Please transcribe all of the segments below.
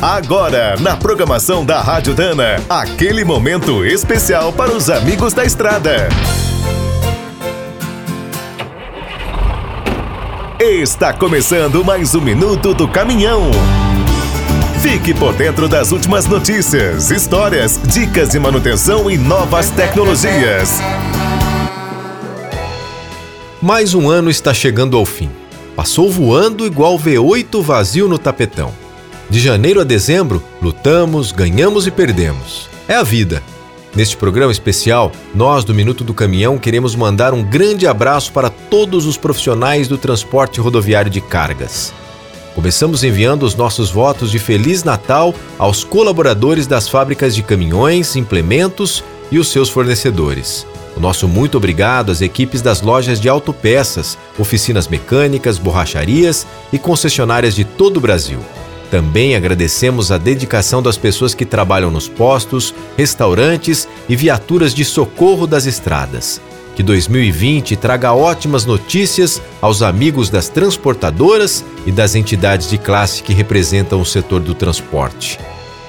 Agora, na programação da Rádio Dana, aquele momento especial para os amigos da estrada. Está começando mais um minuto do caminhão. Fique por dentro das últimas notícias, histórias, dicas de manutenção e novas tecnologias. Mais um ano está chegando ao fim. Passou voando igual V8 vazio no tapetão. De janeiro a dezembro, lutamos, ganhamos e perdemos. É a vida. Neste programa especial, nós do Minuto do Caminhão queremos mandar um grande abraço para todos os profissionais do transporte rodoviário de cargas. Começamos enviando os nossos votos de Feliz Natal aos colaboradores das fábricas de caminhões, implementos e os seus fornecedores. O nosso muito obrigado às equipes das lojas de autopeças, oficinas mecânicas, borracharias e concessionárias de todo o Brasil. Também agradecemos a dedicação das pessoas que trabalham nos postos, restaurantes e viaturas de socorro das estradas. Que 2020 traga ótimas notícias aos amigos das transportadoras e das entidades de classe que representam o setor do transporte.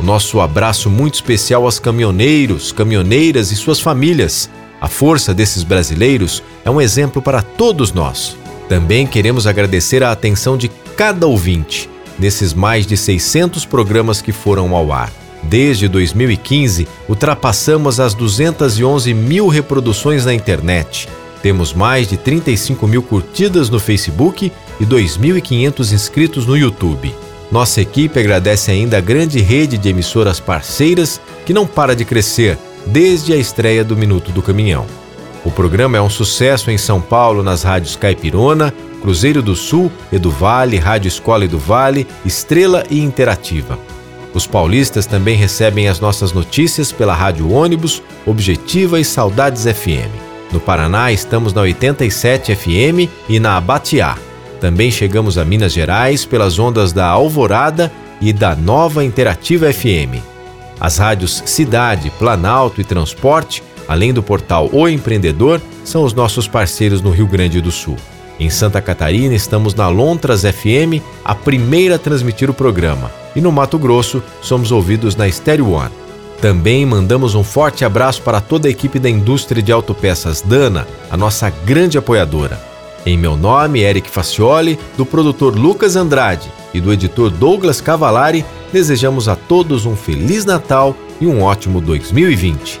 O nosso abraço muito especial aos caminhoneiros, caminhoneiras e suas famílias a força desses brasileiros é um exemplo para todos nós. Também queremos agradecer a atenção de cada ouvinte nesses mais de 600 programas que foram ao ar. Desde 2015, ultrapassamos as 211 mil reproduções na internet. Temos mais de 35 mil curtidas no Facebook e 2.500 inscritos no YouTube. Nossa equipe agradece ainda a grande rede de emissoras parceiras que não para de crescer desde a estreia do Minuto do Caminhão. O programa é um sucesso em São Paulo nas rádios Caipirona, Cruzeiro do Sul, Edu Vale, Rádio Escola Edu Vale, Estrela e Interativa. Os paulistas também recebem as nossas notícias pela Rádio Ônibus, Objetiva e Saudades FM. No Paraná estamos na 87 FM e na Abatiá. Também chegamos a Minas Gerais pelas ondas da Alvorada e da Nova Interativa FM. As rádios Cidade, Planalto e Transporte, além do portal O Empreendedor, são os nossos parceiros no Rio Grande do Sul. Em Santa Catarina, estamos na Lontras FM, a primeira a transmitir o programa. E no Mato Grosso, somos ouvidos na Stereo One. Também mandamos um forte abraço para toda a equipe da indústria de autopeças Dana, a nossa grande apoiadora. Em meu nome, Eric Facioli, do produtor Lucas Andrade e do editor Douglas Cavalari, desejamos a todos um Feliz Natal e um ótimo 2020.